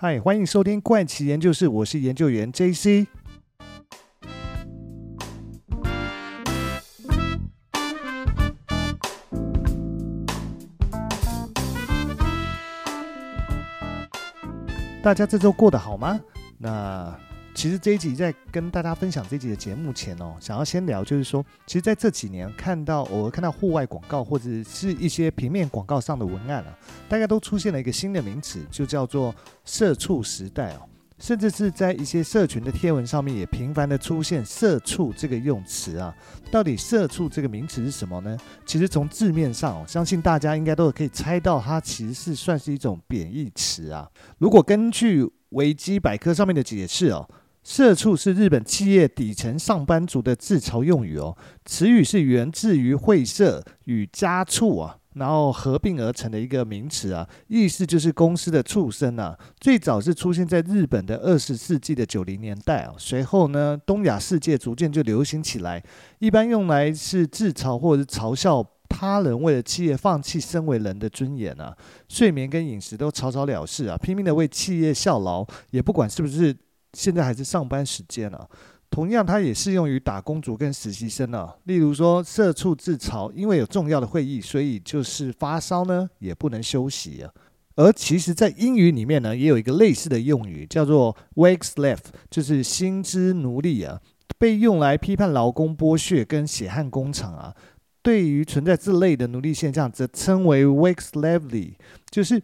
嗨，欢迎收听怪奇研究室，我是研究员 JC。大家这周过得好吗？那。其实这一集在跟大家分享这一集的节目前哦，想要先聊，就是说，其实在这几年看到偶尔看到户外广告或者是一些平面广告上的文案啊，大概都出现了一个新的名词，就叫做“社畜时代”哦，甚至是在一些社群的贴文上面也频繁的出现“社畜”这个用词啊。到底“社畜”这个名词是什么呢？其实从字面上哦，相信大家应该都可以猜到，它其实是算是一种贬义词啊。如果根据维基百科上面的解释哦。社畜是日本企业底层上班族的自嘲用语哦，词语是源自于会社与家畜啊，然后合并而成的一个名词啊，意思就是公司的畜生啊。最早是出现在日本的二十世纪的九零年代啊，随后呢，东亚世界逐渐就流行起来，一般用来是自嘲或者是嘲笑他人为了企业放弃身为人的尊严啊，睡眠跟饮食都草草了事啊，拼命的为企业效劳，也不管是不是。现在还是上班时间啊，同样它也适用于打工族跟实习生啊。例如说，社畜自嘲，因为有重要的会议，所以就是发烧呢也不能休息啊。而其实，在英语里面呢，也有一个类似的用语，叫做 “wage slave”，就是薪资奴隶啊，被用来批判劳工剥削跟血汗工厂啊。对于存在这类的奴隶现象，则称为 “wage slavery”，就是。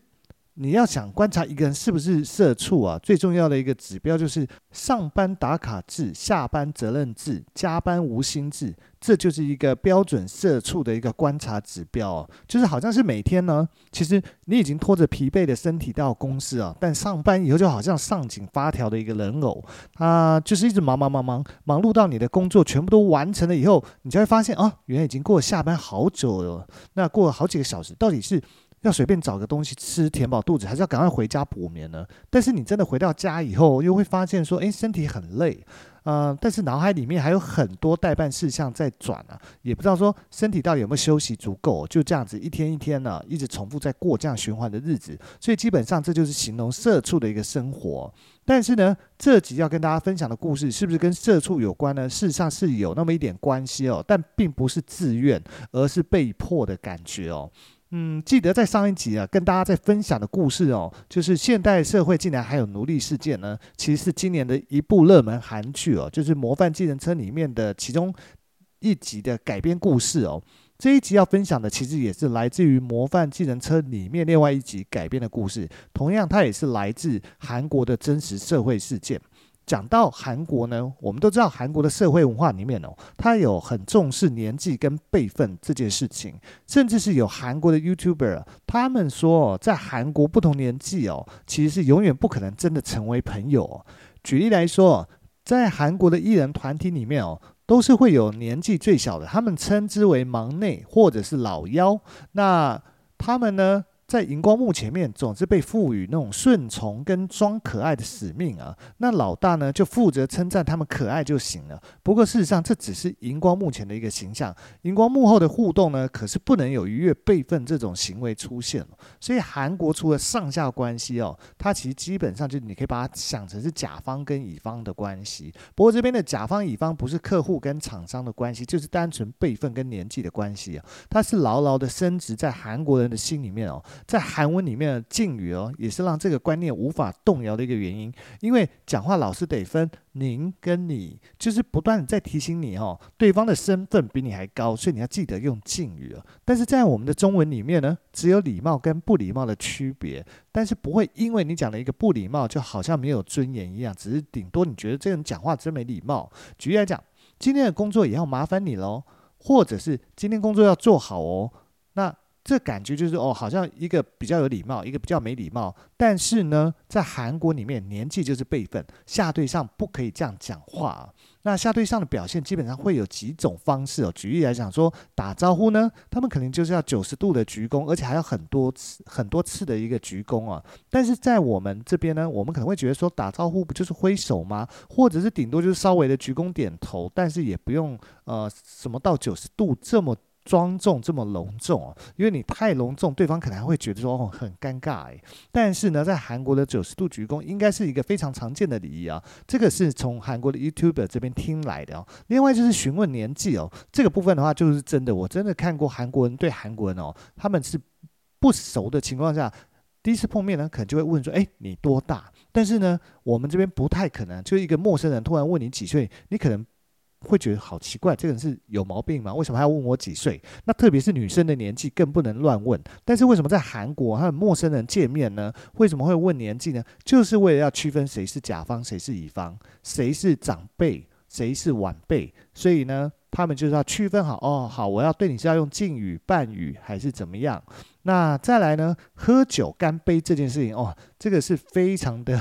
你要想观察一个人是不是社畜啊，最重要的一个指标就是上班打卡制、下班责任制、加班无薪制，这就是一个标准社畜的一个观察指标哦。就是好像是每天呢，其实你已经拖着疲惫的身体到公司啊，但上班以后就好像上紧发条的一个人偶，他就是一直忙忙忙忙忙碌到你的工作全部都完成了以后，你就会发现啊，原来已经过了下班好久了，那过了好几个小时，到底是？要随便找个东西吃填饱肚子，还是要赶快回家补眠呢？但是你真的回到家以后，又会发现说，诶，身体很累，嗯、但是脑海里面还有很多待办事项在转啊，也不知道说身体到底有没有休息足够，就这样子一天一天呢、一直重复在过这样循环的日子，所以基本上这就是形容社畜的一个生活。但是呢，这集要跟大家分享的故事是不是跟社畜有关呢？事实上是有那么一点关系哦，但并不是自愿，而是被迫的感觉哦。嗯，记得在上一集啊，跟大家在分享的故事哦，就是现代社会竟然还有奴隶事件呢。其实是今年的一部热门韩剧哦，就是《模范计程车》里面的其中一集的改编故事哦。这一集要分享的其实也是来自于《模范计程车》里面另外一集改编的故事，同样它也是来自韩国的真实社会事件。讲到韩国呢，我们都知道韩国的社会文化里面哦，它有很重视年纪跟辈分这件事情，甚至是有韩国的 YouTuber，他们说，在韩国不同年纪哦，其实是永远不可能真的成为朋友。举例来说，在韩国的艺人团体里面哦，都是会有年纪最小的，他们称之为忙内或者是老幺。那他们呢，在荧光幕前面，总是被赋予那种顺从跟装可爱的使命啊。那老大呢，就负责称赞他们可爱就行了。不过事实上，这只是荧光幕前的一个形象。荧光幕后的互动呢，可是不能有逾越辈分这种行为出现。所以韩国除了上下关系哦，它其实基本上就你可以把它想成是甲方跟乙方的关系。不过这边的甲方乙方不是客户跟厂商的关系，就是单纯辈分跟年纪的关系啊。它是牢牢的深植在韩国人的心里面哦。在韩文里面的敬语哦，也是让这个观念无法动摇的一个原因。因为讲话老是得分您跟你，就是不断在提醒你哦，对方的身份比你还高，所以你要记得用敬语哦。但是在我们的中文里面呢，只有礼貌跟不礼貌的区别，但是不会因为你讲了一个不礼貌，就好像没有尊严一样，只是顶多你觉得这个人讲话真没礼貌。举例来讲，今天的工作也要麻烦你喽，或者是今天工作要做好哦，这感觉就是哦，好像一个比较有礼貌，一个比较没礼貌。但是呢，在韩国里面，年纪就是辈分，下对上不可以这样讲话。那下对上的表现基本上会有几种方式哦。举例来讲说，打招呼呢，他们可能就是要九十度的鞠躬，而且还要很多次、很多次的一个鞠躬啊。但是在我们这边呢，我们可能会觉得说，打招呼不就是挥手吗？或者是顶多就是稍微的鞠躬点头，但是也不用呃什么到九十度这么。庄重这么隆重哦，因为你太隆重，对方可能还会觉得说哦很尴尬哎。但是呢，在韩国的九十度鞠躬应该是一个非常常见的礼仪啊，这个是从韩国的 YouTuber 这边听来的哦。另外就是询问年纪哦，这个部分的话就是真的，我真的看过韩国人对韩国人哦，他们是不熟的情况下，第一次碰面呢，可能就会问说，哎，你多大？但是呢，我们这边不太可能，就一个陌生人突然问你几岁，你可能。会觉得好奇怪，这个人是有毛病吗？为什么还要问我几岁？那特别是女生的年纪更不能乱问。但是为什么在韩国，和陌生人见面呢？为什么会问年纪呢？就是为了要区分谁是甲方，谁是乙方，谁是长辈，谁是晚辈。所以呢，他们就是要区分好。哦，好，我要对你是要用敬语、半语还是怎么样？那再来呢，喝酒干杯这件事情，哦，这个是非常的。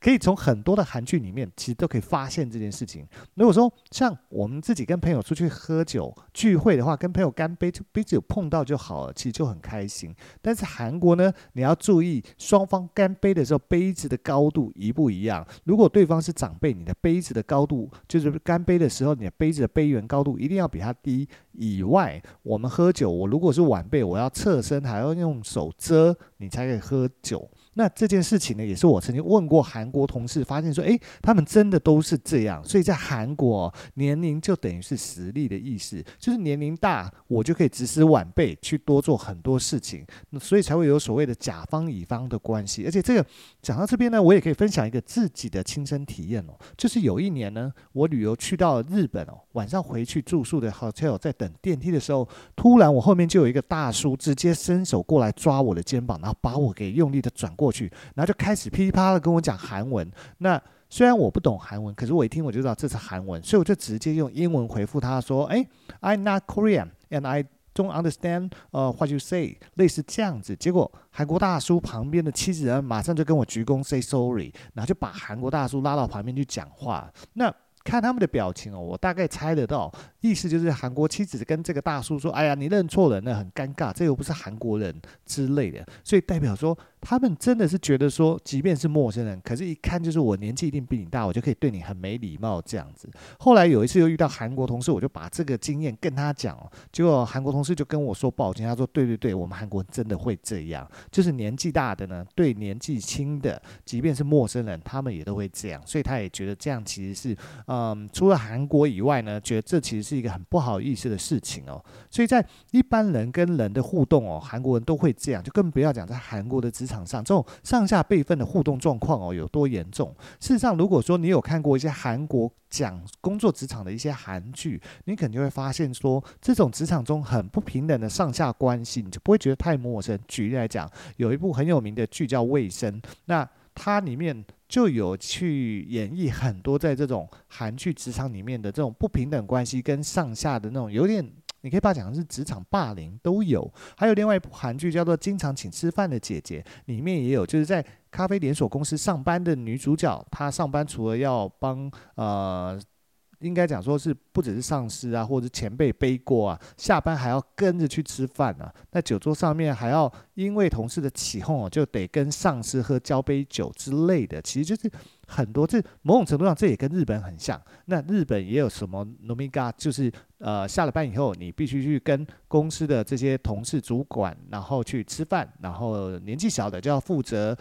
可以从很多的韩剧里面，其实都可以发现这件事情。如果说像我们自己跟朋友出去喝酒聚会的话，跟朋友干杯，就杯子有碰到就好了，其实就很开心。但是韩国呢，你要注意双方干杯的时候，杯子的高度一不一样。如果对方是长辈，你的杯子的高度就是干杯的时候，你的杯子的杯缘高度一定要比他低。以外，我们喝酒，我如果是晚辈，我要侧身还要用手遮，你才可以喝酒。那这件事情呢，也是我曾经问过韩国同事，发现说，诶，他们真的都是这样。所以在韩国，年龄就等于是实力的意思，就是年龄大，我就可以指使晚辈去多做很多事情，那所以才会有所谓的甲方乙方的关系。而且这个讲到这边呢，我也可以分享一个自己的亲身体验哦，就是有一年呢，我旅游去到日本哦，晚上回去住宿的 hotel，在等电梯的时候，突然我后面就有一个大叔直接伸手过来抓我的肩膀，然后把我给用力的转。过去，然后就开始噼里啪啦跟我讲韩文。那虽然我不懂韩文，可是我一听我就知道这是韩文，所以我就直接用英文回复他说：“哎，I'm not Korean and I don't understand 呃 what you say。”类似这样子。结果韩国大叔旁边的妻子人马上就跟我鞠躬 say sorry，然后就把韩国大叔拉到旁边去讲话。那看他们的表情哦，我大概猜得到，意思就是韩国妻子跟这个大叔说：“哎呀，你认错人了，很尴尬，这又不是韩国人之类的。”所以代表说。他们真的是觉得说，即便是陌生人，可是一看就是我年纪一定比你大，我就可以对你很没礼貌这样子。后来有一次又遇到韩国同事，我就把这个经验跟他讲，结果韩国同事就跟我说抱歉，他说对对对，我们韩国人真的会这样，就是年纪大的呢，对年纪轻的，即便是陌生人，他们也都会这样，所以他也觉得这样其实是，嗯，除了韩国以外呢，觉得这其实是一个很不好意思的事情哦。所以在一般人跟人的互动哦，韩国人都会这样，就更不要讲在韩国的职。场上这种上下辈分的互动状况哦，有多严重？事实上，如果说你有看过一些韩国讲工作职场的一些韩剧，你肯定会发现说，这种职场中很不平等的上下关系，你就不会觉得太陌生。举例来讲，有一部很有名的剧叫《卫生》，那它里面就有去演绎很多在这种韩剧职场里面的这种不平等关系跟上下的那种有点。你可以把它讲的是职场霸凌都有，还有另外一部韩剧叫做《经常请吃饭的姐姐》，里面也有，就是在咖啡连锁公司上班的女主角，她上班除了要帮呃。应该讲说是不只是上司啊，或者是前辈背锅啊，下班还要跟着去吃饭啊。那酒桌上面还要因为同事的起哄，就得跟上司喝交杯酒之类的。其实就是很多，这某种程度上这也跟日本很像。那日本也有什么饮み会，就是呃下了班以后，你必须去跟公司的这些同事、主管，然后去吃饭，然后年纪小的就要负责。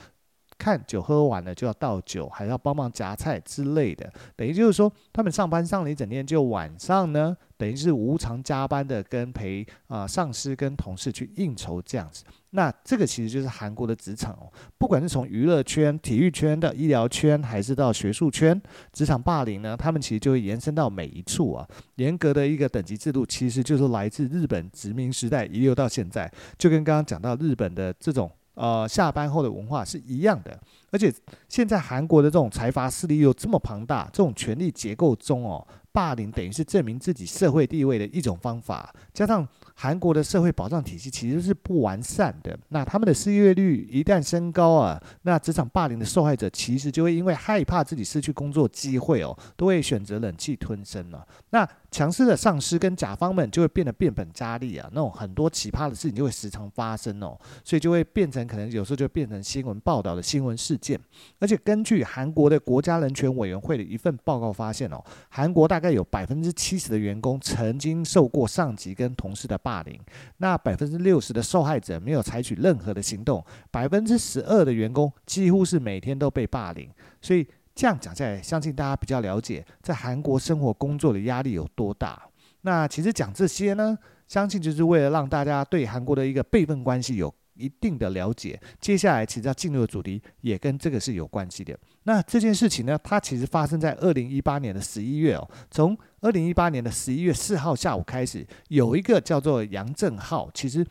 看酒喝完了就要倒酒，还要帮忙夹菜之类的，等于就是说他们上班上了一整天，就晚上呢，等于是无偿加班的，跟陪啊、上司跟同事去应酬这样子。那这个其实就是韩国的职场哦，不管是从娱乐圈、体育圈的医疗圈，还是到学术圈，职场霸凌呢，他们其实就会延伸到每一处啊。严格的一个等级制度，其实就是来自日本殖民时代遗留到现在，就跟刚刚讲到日本的这种。呃，下班后的文化是一样的，而且现在韩国的这种财阀势力又这么庞大，这种权力结构中哦，霸凌等于是证明自己社会地位的一种方法。加上韩国的社会保障体系其实是不完善的。那他们的失业率一旦升高啊，那职场霸凌的受害者其实就会因为害怕自己失去工作机会哦，都会选择忍气吞声了。那强势的上司跟甲方们就会变得变本加厉啊，那种很多奇葩的事情就会时常发生哦，所以就会变成可能有时候就变成新闻报道的新闻事件。而且根据韩国的国家人权委员会的一份报告发现哦，韩国大概有百分之七十的员工曾经受过上级跟同事的霸霸凌，那百分之六十的受害者没有采取任何的行动，百分之十二的员工几乎是每天都被霸凌，所以。这样讲下来，相信大家比较了解在韩国生活工作的压力有多大。那其实讲这些呢，相信就是为了让大家对韩国的一个辈分关系有一定的了解。接下来其实要进入的主题也跟这个是有关系的。那这件事情呢，它其实发生在二零一八年的十一月哦。从二零一八年的十一月四号下午开始，有一个叫做杨正浩，其实。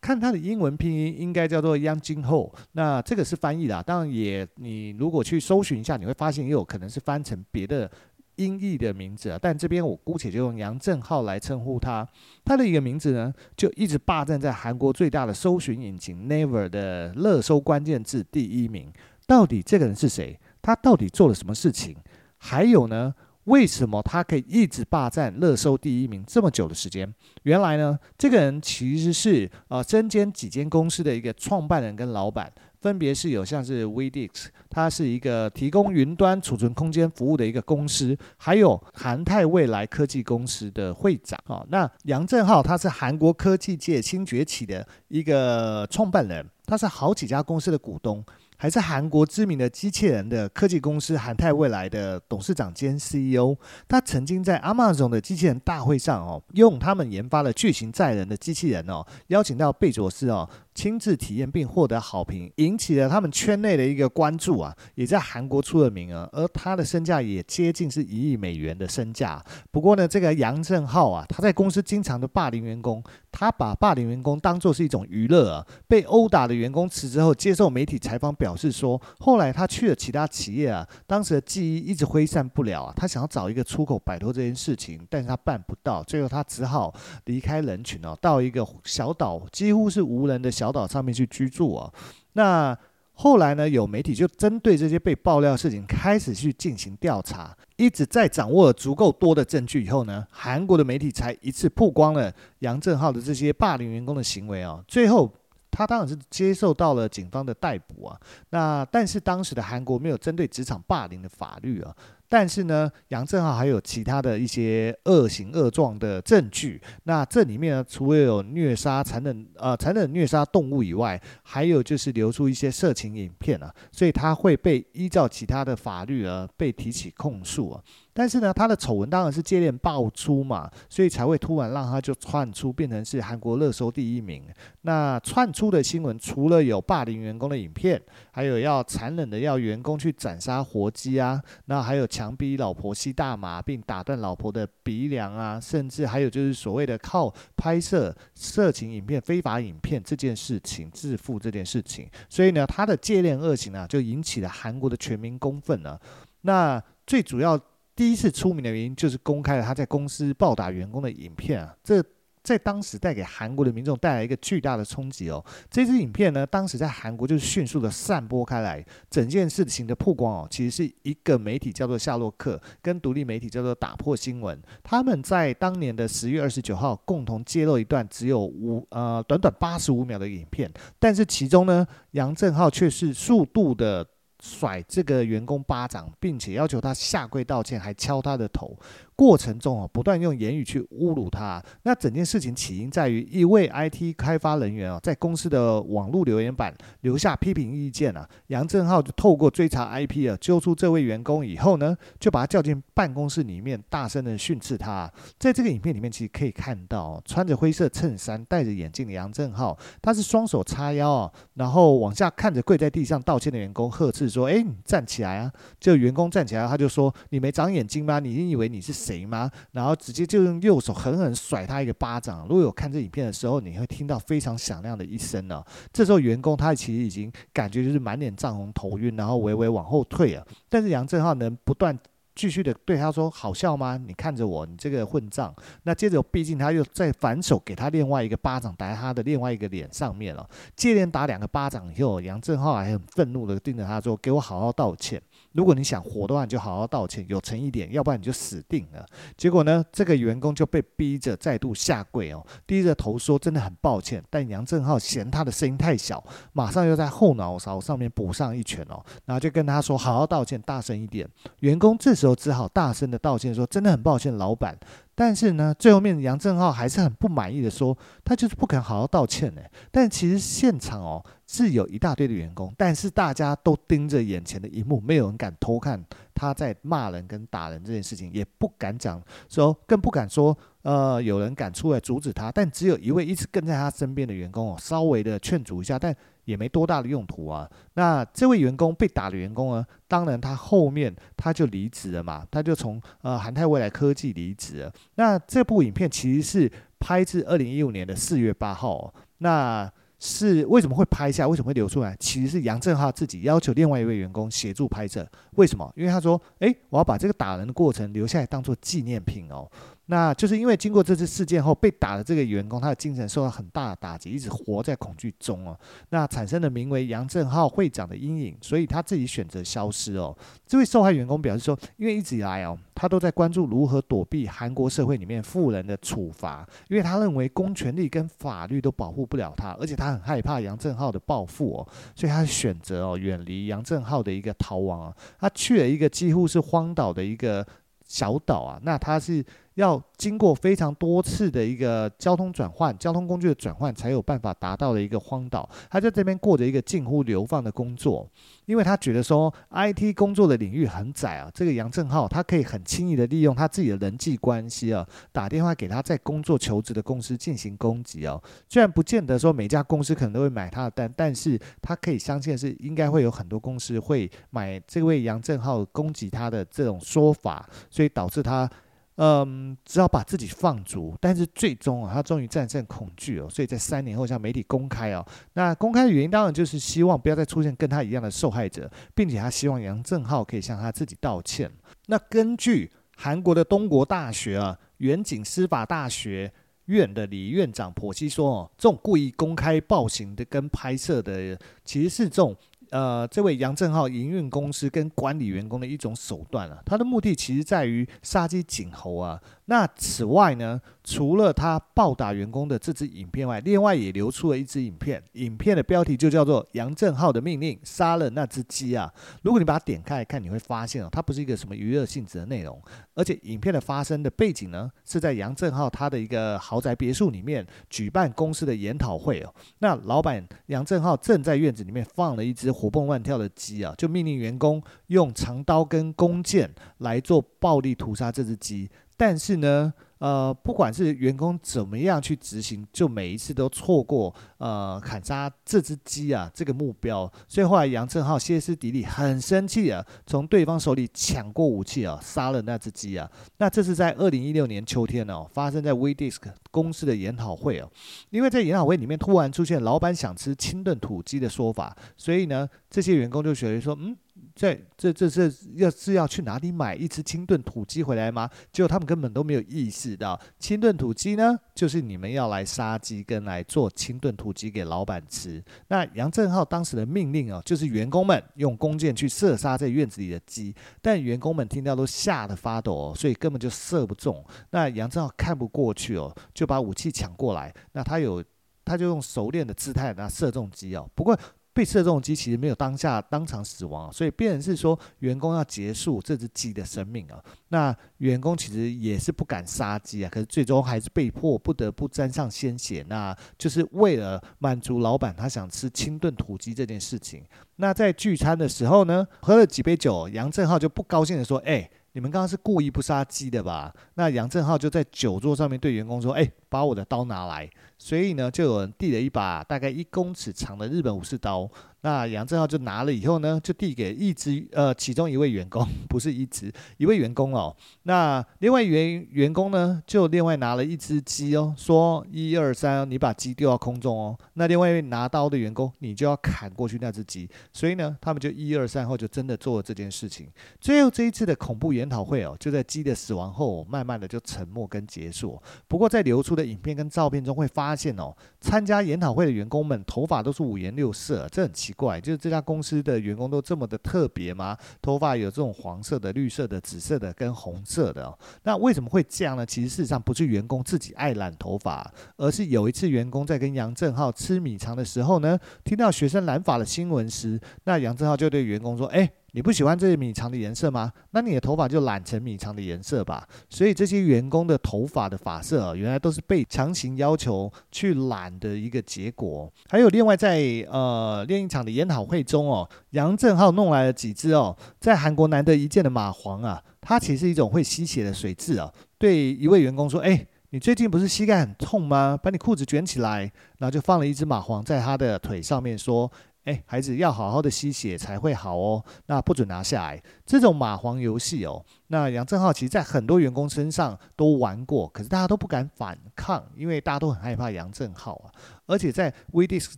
看他的英文拼音，应该叫做 Yang Jin-ho。那这个是翻译的，当然也你如果去搜寻一下，你会发现也有可能是翻成别的音译的名字啊。但这边我姑且就用杨正浩来称呼他。他的一个名字呢，就一直霸占在韩国最大的搜寻引擎 Naver 的热搜关键字第一名。到底这个人是谁？他到底做了什么事情？还有呢？为什么他可以一直霸占热搜第一名这么久的时间？原来呢，这个人其实是呃身兼几间公司的一个创办人跟老板，分别是有像是 Videx，它是一个提供云端储存空间服务的一个公司，还有韩泰未来科技公司的会长啊、哦。那杨正浩他是韩国科技界新崛起的一个创办人，他是好几家公司的股东。还是韩国知名的机器人的科技公司韩泰未来的董事长兼 CEO，他曾经在 Amazon 的机器人大会上哦，用他们研发的巨型载人的机器人哦，邀请到贝佐斯哦。亲自体验并获得好评，引起了他们圈内的一个关注啊，也在韩国出了名啊。而他的身价也接近是一亿美元的身价。不过呢，这个杨正浩啊，他在公司经常的霸凌员工，他把霸凌员工当作是一种娱乐啊。被殴打的员工辞职后，接受媒体采访表示说，后来他去了其他企业啊，当时的记忆一直挥散不了啊。他想要找一个出口摆脱这件事情，但是他办不到，最后他只好离开人群哦，到一个小岛，几乎是无人的小。小岛上面去居住啊，那后来呢，有媒体就针对这些被爆料事情开始去进行调查，一直在掌握了足够多的证据以后呢，韩国的媒体才一次曝光了杨正浩的这些霸凌员工的行为啊，最后他当然是接受到了警方的逮捕啊，那但是当时的韩国没有针对职场霸凌的法律啊。但是呢，杨正浩还有其他的一些恶行恶状的证据。那这里面呢，除了有虐杀、残忍呃残忍虐杀动物以外，还有就是流出一些色情影片啊，所以他会被依照其他的法律而被提起控诉啊。但是呢，他的丑闻当然是接连爆出嘛，所以才会突然让他就窜出，变成是韩国热搜第一名。那窜出的新闻，除了有霸凌员工的影片，还有要残忍的要员工去斩杀活鸡啊，那还有强逼老婆吸大麻并打断老婆的鼻梁啊，甚至还有就是所谓的靠拍摄色情影片、非法影片这件事情致富这件事情。所以呢，他的接连恶行啊，就引起了韩国的全民公愤了。那最主要。第一次出名的原因就是公开了他在公司暴打员工的影片啊，这在当时带给韩国的民众带来一个巨大的冲击哦。这支影片呢，当时在韩国就是迅速的散播开来，整件事情的曝光哦，其实是一个媒体叫做夏洛克，跟独立媒体叫做打破新闻，他们在当年的十月二十九号共同揭露一段只有五呃短短八十五秒的影片，但是其中呢，杨正浩却是速度的。甩这个员工巴掌，并且要求他下跪道歉，还敲他的头。过程中啊，不断用言语去侮辱他。那整件事情起因在于一位 IT 开发人员啊，在公司的网络留言板留下批评意见啊。杨正浩就透过追查 IP 啊，揪出这位员工以后呢，就把他叫进办公室里面，大声的训斥他。在这个影片里面，其实可以看到穿着灰色衬衫、戴着眼镜的杨正浩，他是双手叉腰啊，然后往下看着跪在地上道歉的员工，呵斥说：“哎，你站起来啊！”这员工站起来，他就说：“你没长眼睛吗？你以为你是？”谁吗？然后直接就用右手狠狠甩他一个巴掌。如果有看这影片的时候，你会听到非常响亮的一声呢。这时候员工他其实已经感觉就是满脸涨红、头晕，然后微微往后退了。但是杨正浩能不断继续的对他说：“好笑吗？你看着我，你这个混账！”那接着，毕竟他又再反手给他另外一个巴掌打在他的另外一个脸上面了。接连打两个巴掌以后，杨正浩还很愤怒的盯着他说：“给我好好道歉！如果你想活的话，你就好好道歉，有诚意点，要不然你就死定了。”结果呢，这个员工就被逼着再度下跪哦，低着头说：“真的很抱歉。”但杨正浩嫌他的声音太小，马上又在后脑勺上面补上一拳哦，然后就跟他说：“好好道歉，大声一点。”员工这时候只好大声的道歉，说：“真的很抱歉，老板。”但是呢，最后面杨正浩还是很不满意的说：“他就是不肯好好道歉呢。”但其实现场哦是有一大堆的员工，但是大家都盯着眼前的一幕，没有人敢偷看他在骂人跟打人这件事情，也不敢讲说，更不敢说。呃，有人敢出来阻止他，但只有一位一直跟在他身边的员工哦，稍微的劝阻一下，但也没多大的用途啊。那这位员工被打的员工呢，当然他后面他就离职了嘛，他就从呃韩泰未来科技离职了。那这部影片其实是拍自二零一五年的四月八号，那。是为什么会拍下？为什么会流出来？其实是杨振浩自己要求另外一位员工协助拍摄。为什么？因为他说：“诶，我要把这个打人的过程留下来当做纪念品哦。”那就是因为经过这次事件后，被打的这个员工，他的精神受到很大的打击，一直活在恐惧中哦。那产生了名为杨正浩会长的阴影，所以他自己选择消失哦。这位受害员工表示说：“因为一直以来哦，他都在关注如何躲避韩国社会里面富人的处罚，因为他认为公权力跟法律都保护不了他，而且他很害怕杨正浩的报复哦，所以他选择哦远离杨正浩的一个逃亡啊。他去了一个几乎是荒岛的一个小岛啊，那他是。”要经过非常多次的一个交通转换、交通工具的转换，才有办法达到的一个荒岛。他在这边过着一个近乎流放的工作，因为他觉得说 IT 工作的领域很窄啊。这个杨正浩他可以很轻易的利用他自己的人际关系啊，打电话给他在工作求职的公司进行攻击哦。虽然不见得说每家公司可能都会买他的单，但是他可以相信是应该会有很多公司会买这位杨正浩攻击他的这种说法，所以导致他。嗯，只好把自己放逐，但是最终啊，他终于战胜恐惧哦，所以在三年后向媒体公开哦。那公开的原因当然就是希望不要再出现跟他一样的受害者，并且他希望杨正浩可以向他自己道歉。那根据韩国的东国大学啊远景司法大学院的李院长剖析说哦，这种故意公开暴行的跟拍摄的，其实是这种。呃，这位杨正浩营运公司跟管理员工的一种手段啊，他的目的其实在于杀鸡儆猴啊。那此外呢，除了他暴打员工的这支影片外，另外也流出了一支影片，影片的标题就叫做《杨正浩的命令杀了那只鸡》啊。如果你把它点开来看，你会发现哦，它不是一个什么娱乐性质的内容，而且影片的发生的背景呢，是在杨正浩他的一个豪宅别墅里面举办公司的研讨会哦。那老板杨正浩正在院子里面放了一只活蹦乱跳的鸡啊，就命令员工用长刀跟弓箭来做暴力屠杀这只鸡。但是呢，呃，不管是员工怎么样去执行，就每一次都错过呃砍杀这只鸡啊这个目标。所以后来杨正浩歇斯底里，很生气啊，从对方手里抢过武器啊，杀了那只鸡啊。那这是在二零一六年秋天哦，发生在 WeDisk 公司的研讨会哦。因为在研讨会里面突然出现老板想吃清炖土鸡的说法，所以呢，这些员工就觉得说，嗯。在这这这要是要去哪里买一只清炖土鸡回来吗？结果他们根本都没有意识到，清炖土鸡呢，就是你们要来杀鸡跟来做清炖土鸡给老板吃。那杨振浩当时的命令哦，就是员工们用弓箭去射杀在院子里的鸡，但员工们听到都吓得发抖哦，所以根本就射不中。那杨振浩看不过去哦，就把武器抢过来。那他有，他就用熟练的姿态那射中鸡哦。不过。被射中鸡其实没有当下当场死亡，所以变成是说员工要结束这只鸡的生命啊。那员工其实也是不敢杀鸡啊，可是最终还是被迫不得不沾上鲜血，那就是为了满足老板他想吃清炖土鸡这件事情。那在聚餐的时候呢，喝了几杯酒，杨正浩就不高兴地说：“哎。”你们刚刚是故意不杀鸡的吧？那杨正浩就在酒桌上面对员工说：“哎，把我的刀拿来。所以呢，就有人递了一把大概一公尺长的日本武士刀。那杨正浩就拿了以后呢，就递给一只呃其中一位员工，不是一只一位员工哦。那另外员员工呢，就另外拿了一只鸡哦，说一二三，你把鸡丢到空中哦。那另外一位拿刀的员工，你就要砍过去那只鸡。所以呢，他们就一二三后就真的做了这件事情。最后这一次的恐怖研讨会哦，就在鸡的死亡后，慢慢的就沉默跟结束。不过在流出的影片跟照片中会发现哦，参加研讨会的员工们头发都是五颜六色，这很奇怪。就是这家公司的员工都这么的特别吗？头发有这种黄色的、绿色的、紫色的跟红色的哦。那为什么会这样呢？其实事实上不是员工自己爱染头发，而是有一次员工在跟杨正浩吃米肠的时候呢，听到学生染发的新闻时，那杨正浩就对员工说：“哎。”你不喜欢这些米肠的颜色吗？那你的头发就染成米肠的颜色吧。所以这些员工的头发的发色啊，原来都是被强行要求去染的一个结果。还有另外在呃另一场的研讨会中哦，杨正浩弄来了几只哦，在韩国难得一见的蚂蟥啊，它其实是一种会吸血的水蛭啊。对一位员工说：“哎，你最近不是膝盖很痛吗？把你裤子卷起来。”然后就放了一只蚂蟥在他的腿上面说。哎，孩子要好好的吸血才会好哦，那不准拿下来。这种蚂蟥游戏哦，那杨正浩其实在很多员工身上都玩过，可是大家都不敢反抗，因为大家都很害怕杨正浩啊。而且在 WeDisk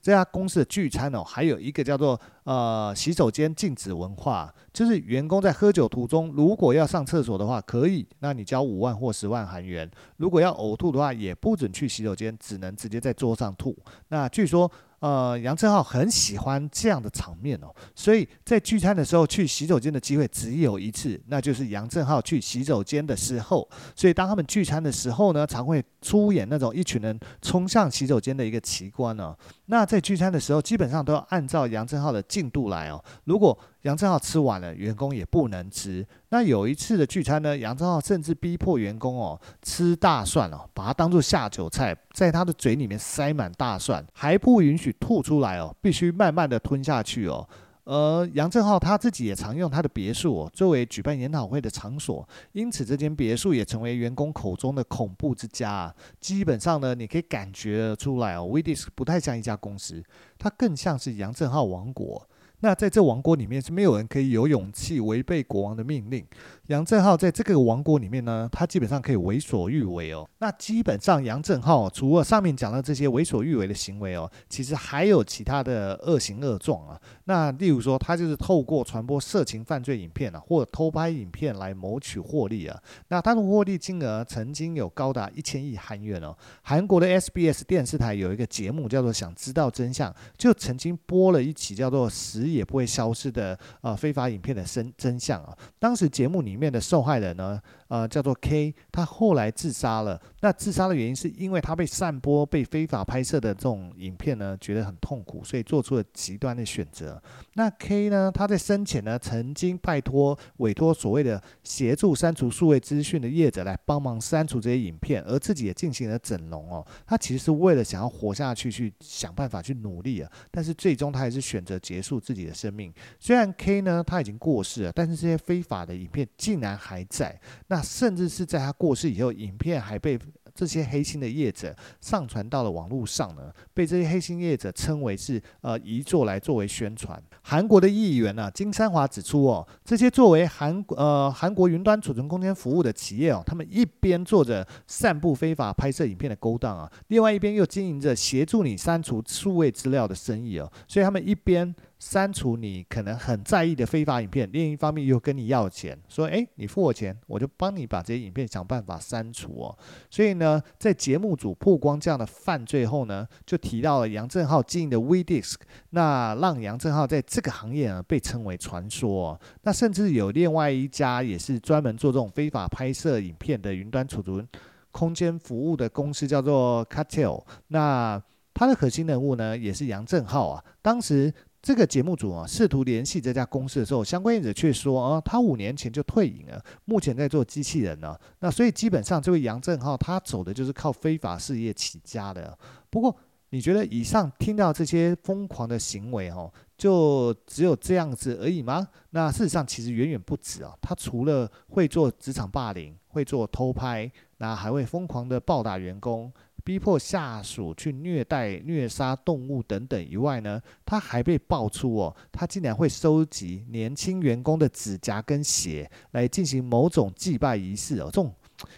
这家公司的聚餐哦，还有一个叫做呃洗手间禁止文化，就是员工在喝酒途中如果要上厕所的话可以，那你交五万或十万韩元；如果要呕吐的话，也不准去洗手间，只能直接在桌上吐。那据说。呃，杨正浩很喜欢这样的场面哦，所以在聚餐的时候去洗手间的机会只有一次，那就是杨正浩去洗手间的时候。所以当他们聚餐的时候呢，常会出演那种一群人冲向洗手间的一个奇观哦。那在聚餐的时候，基本上都要按照杨正浩的进度来哦。如果杨正浩吃完了，员工也不能吃。那有一次的聚餐呢，杨正浩甚至逼迫员工哦吃大蒜哦，把它当做下酒菜，在他的嘴里面塞满大蒜，还不允许吐出来哦，必须慢慢的吞下去哦。而杨正浩他自己也常用他的别墅哦作为举办研讨会的场所，因此这间别墅也成为员工口中的恐怖之家。基本上呢，你可以感觉出来哦 w e d i s 不太像一家公司，它更像是杨正浩王国。那在这王国里面是没有人可以有勇气违背国王的命令。杨振浩在这个王国里面呢，他基本上可以为所欲为哦。那基本上杨振浩除了上面讲的这些为所欲为的行为哦，其实还有其他的恶行恶状啊。那例如说，他就是透过传播色情犯罪影片啊，或偷拍影片来谋取获利啊。那他的获利金额曾经有高达一千亿韩元哦。韩国的 SBS 电视台有一个节目叫做《想知道真相》，就曾经播了一起叫做“死”。也不会消失的呃非法影片的真真相啊！当时节目里面的受害人呢，呃叫做 K，他后来自杀了。那自杀的原因是因为他被散播被非法拍摄的这种影片呢，觉得很痛苦，所以做出了极端的选择。那 K 呢，他在生前呢，曾经拜托委托所谓的协助删除数位资讯的业者来帮忙删除这些影片，而自己也进行了整容哦。他其实是为了想要活下去，去想办法去努力啊。但是最终他还是选择结束自己的生命。虽然 K 呢，他已经过世了，但是这些非法的影片竟然还在。那那甚至是在他过世以后，影片还被这些黑心的业者上传到了网络上呢，被这些黑心业者称为是呃遗作来作为宣传。韩国的议员呢、啊，金三华指出哦，这些作为韩呃韩国云端储存空间服务的企业哦，他们一边做着散布非法拍摄影片的勾当啊，另外一边又经营着协助你删除数位资料的生意哦，所以他们一边。删除你可能很在意的非法影片，另一方面又跟你要钱，说：“诶，你付我钱，我就帮你把这些影片想办法删除哦。”所以呢，在节目组曝光这样的犯罪后呢，就提到了杨正浩经营的 WeDisk，那让杨正浩在这个行业呢被称为传说。那甚至有另外一家也是专门做这种非法拍摄影片的云端储存空间服务的公司，叫做 Cartel。那他的核心人物呢，也是杨正浩啊，当时。这个节目组啊，试图联系这家公司的时候，相关业者却说啊，他五年前就退隐了，目前在做机器人呢。那所以基本上，这位杨正浩他走的就是靠非法事业起家的。不过，你觉得以上听到这些疯狂的行为哦，就只有这样子而已吗？那事实上其实远远不止啊。他除了会做职场霸凌，会做偷拍，那还会疯狂的暴打员工。逼迫下属去虐待、虐杀动物等等以外呢，他还被爆出哦，他竟然会收集年轻员工的指甲跟血来进行某种祭拜仪式哦，这种。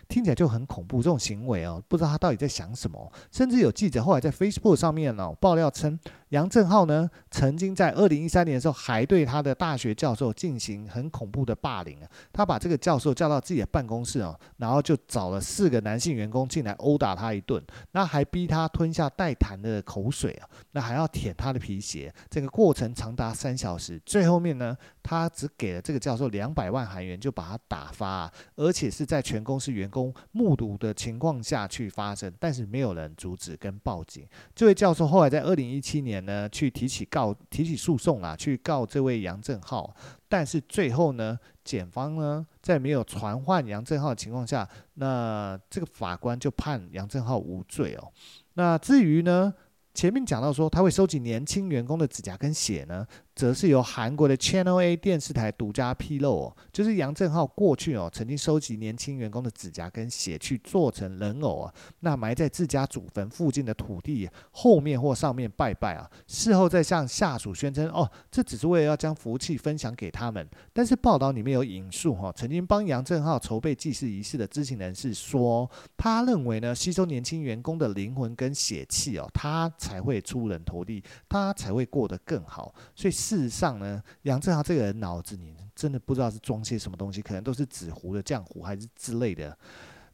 听起来就很恐怖，这种行为哦，不知道他到底在想什么。甚至有记者后来在 Facebook 上面呢、爆料称，杨正浩呢曾经在二零一三年的时候还对他的大学教授进行很恐怖的霸凌啊。他把这个教授叫到自己的办公室哦，然后就找了四个男性员工进来殴打他一顿，那还逼他吞下带痰的口水啊，那还要舔他的皮鞋，整个过程长达三小时。最后面呢，他只给了这个教授两百万韩元就把他打发，而且是在全公司。员工目睹的情况下去发生，但是没有人阻止跟报警。这位教授后来在二零一七年呢，去提起告提起诉讼啊，去告这位杨正浩。但是最后呢，检方呢在没有传唤杨正浩的情况下，那这个法官就判杨正浩无罪哦。那至于呢，前面讲到说他会收集年轻员工的指甲跟血呢，则是由韩国的 Channel A 电视台独家披露哦，就是杨正浩过去哦曾经收集年轻员工的指甲跟血去做成人偶啊，那埋在自家祖坟附近的土地后面或上面拜拜啊，事后再向下属宣称哦，这只是为了要将福气分享给他们。但是报道里面有引述哈，曾经帮杨正浩筹备祭祀仪式的知情人士说，他认为呢，吸收年轻员工的灵魂跟血气哦，他才会出人头地，他才会过得更好，所以。事实上呢，杨振豪这个人脑子里真的不知道是装些什么东西，可能都是纸糊的浆糊还是之类的。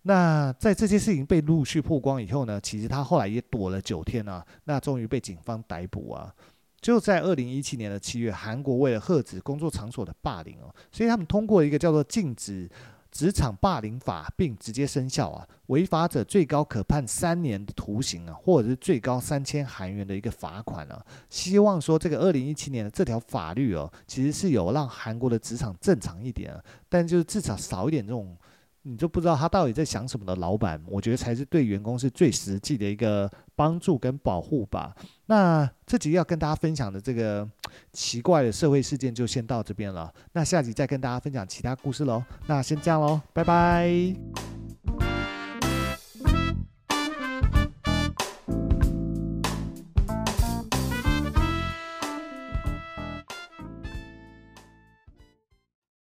那在这些事情被陆续曝光以后呢，其实他后来也躲了九天啊，那终于被警方逮捕啊。就在二零一七年的七月，韩国为了遏止工作场所的霸凌哦，所以他们通过一个叫做禁止。职场霸凌法并直接生效啊，违法者最高可判三年的徒刑啊，或者是最高三千韩元的一个罚款啊。希望说这个二零一七年的这条法律哦，其实是有让韩国的职场正常一点啊，但就是至少少一点这种。你就不知道他到底在想什么的老板，我觉得才是对员工是最实际的一个帮助跟保护吧。那这集要跟大家分享的这个奇怪的社会事件就先到这边了，那下集再跟大家分享其他故事喽。那先这样喽，拜拜。